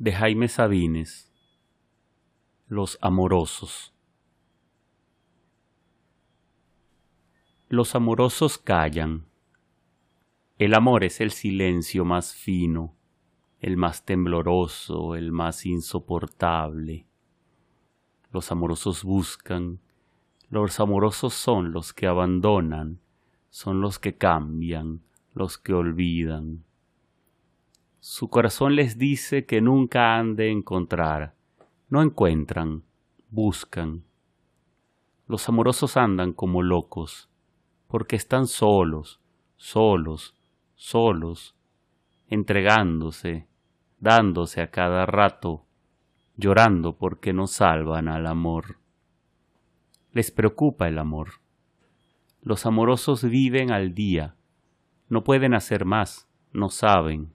de Jaime Sabines Los amorosos Los amorosos callan. El amor es el silencio más fino, el más tembloroso, el más insoportable. Los amorosos buscan, los amorosos son los que abandonan, son los que cambian, los que olvidan. Su corazón les dice que nunca han de encontrar. No encuentran, buscan. Los amorosos andan como locos, porque están solos, solos, solos, entregándose, dándose a cada rato, llorando porque no salvan al amor. Les preocupa el amor. Los amorosos viven al día, no pueden hacer más, no saben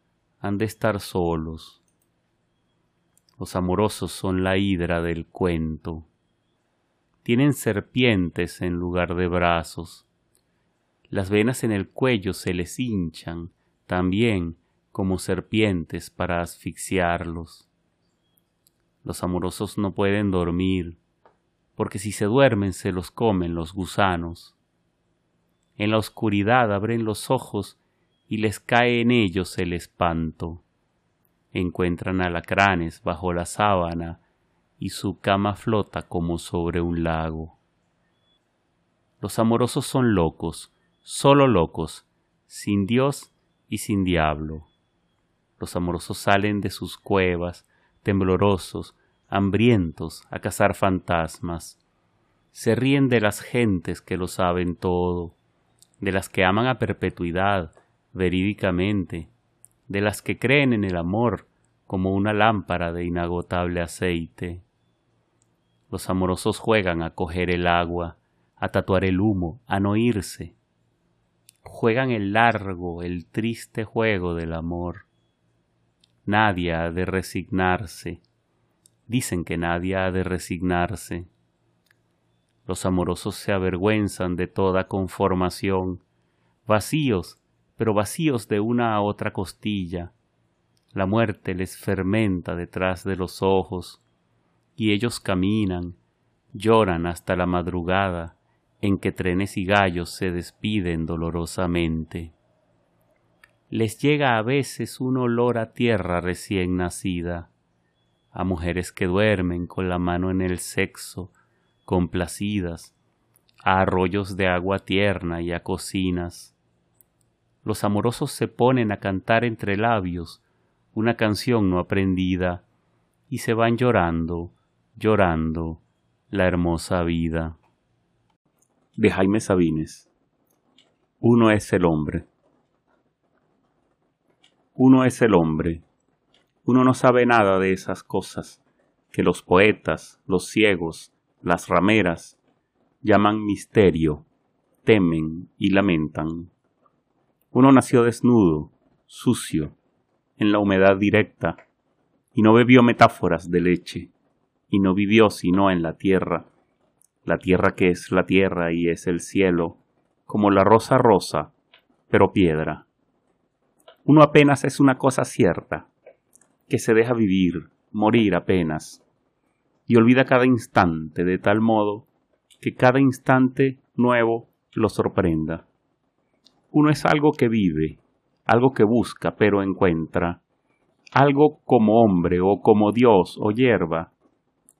han de estar solos. Los amorosos son la hidra del cuento. Tienen serpientes en lugar de brazos. Las venas en el cuello se les hinchan también como serpientes para asfixiarlos. Los amorosos no pueden dormir, porque si se duermen se los comen los gusanos. En la oscuridad abren los ojos y les cae en ellos el espanto. Encuentran alacranes bajo la sábana y su cama flota como sobre un lago. Los amorosos son locos, solo locos, sin Dios y sin diablo. Los amorosos salen de sus cuevas, temblorosos, hambrientos, a cazar fantasmas. Se ríen de las gentes que lo saben todo, de las que aman a perpetuidad, verídicamente, de las que creen en el amor como una lámpara de inagotable aceite. Los amorosos juegan a coger el agua, a tatuar el humo, a no irse. Juegan el largo, el triste juego del amor. Nadie ha de resignarse. Dicen que nadie ha de resignarse. Los amorosos se avergüenzan de toda conformación, vacíos pero vacíos de una a otra costilla. La muerte les fermenta detrás de los ojos, y ellos caminan, lloran hasta la madrugada en que trenes y gallos se despiden dolorosamente. Les llega a veces un olor a tierra recién nacida, a mujeres que duermen con la mano en el sexo, complacidas, a arroyos de agua tierna y a cocinas, los amorosos se ponen a cantar entre labios una canción no aprendida y se van llorando, llorando la hermosa vida. De Jaime Sabines. Uno es el hombre. Uno es el hombre. Uno no sabe nada de esas cosas que los poetas, los ciegos, las rameras llaman misterio, temen y lamentan. Uno nació desnudo, sucio, en la humedad directa, y no bebió metáforas de leche, y no vivió sino en la tierra, la tierra que es la tierra y es el cielo, como la rosa rosa, pero piedra. Uno apenas es una cosa cierta, que se deja vivir, morir apenas, y olvida cada instante de tal modo que cada instante nuevo lo sorprenda. Uno es algo que vive, algo que busca pero encuentra, algo como hombre o como Dios o hierba,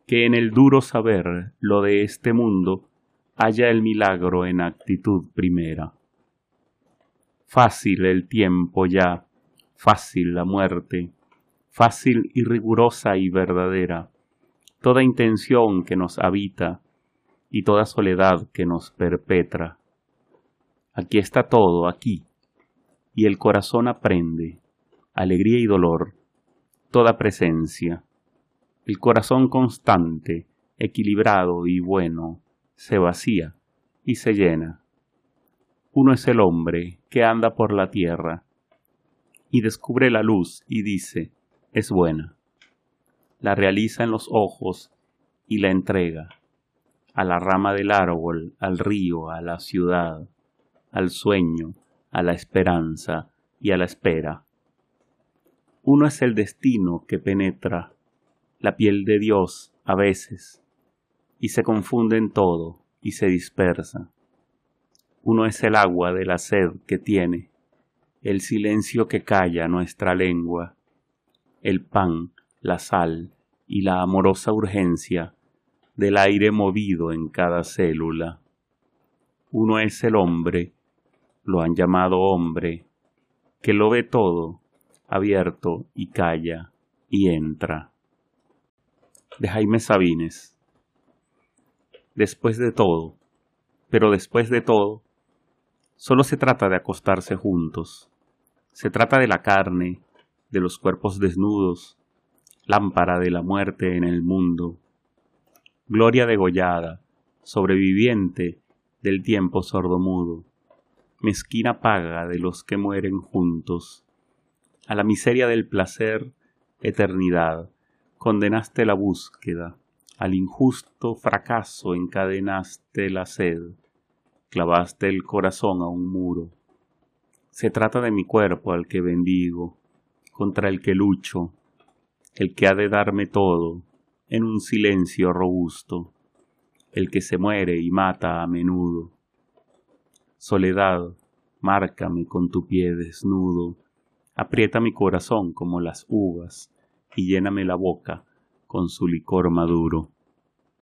que en el duro saber lo de este mundo haya el milagro en actitud primera. Fácil el tiempo ya, fácil la muerte, fácil y rigurosa y verdadera, toda intención que nos habita y toda soledad que nos perpetra. Aquí está todo, aquí. Y el corazón aprende, alegría y dolor, toda presencia, El corazón constante, equilibrado y bueno, se vacía y se llena. Uno es el hombre que anda por la tierra y descubre la luz y dice, es buena. La realiza en los ojos y la entrega a la rama del árbol, al río, a la ciudad, al sueño, a la esperanza y a la espera. Uno es el destino que penetra la piel de Dios a veces y se confunde en todo y se dispersa. Uno es el agua de la sed que tiene, el silencio que calla nuestra lengua, el pan, la sal y la amorosa urgencia del aire movido en cada célula. Uno es el hombre, lo han llamado hombre, que lo ve todo, abierto y calla y entra. De Jaime Sabines. Después de todo, pero después de todo, solo se trata de acostarse juntos. Se trata de la carne, de los cuerpos desnudos, lámpara de la muerte en el mundo, gloria degollada, sobreviviente del tiempo sordomudo, mezquina paga de los que mueren juntos. A la miseria del placer, eternidad, condenaste la búsqueda, al injusto fracaso encadenaste la sed, clavaste el corazón a un muro. Se trata de mi cuerpo al que bendigo, contra el que lucho, el que ha de darme todo, en un silencio robusto, el que se muere y mata a menudo. Soledad, márcame con tu pie desnudo, aprieta mi corazón como las uvas y lléname la boca con su licor maduro.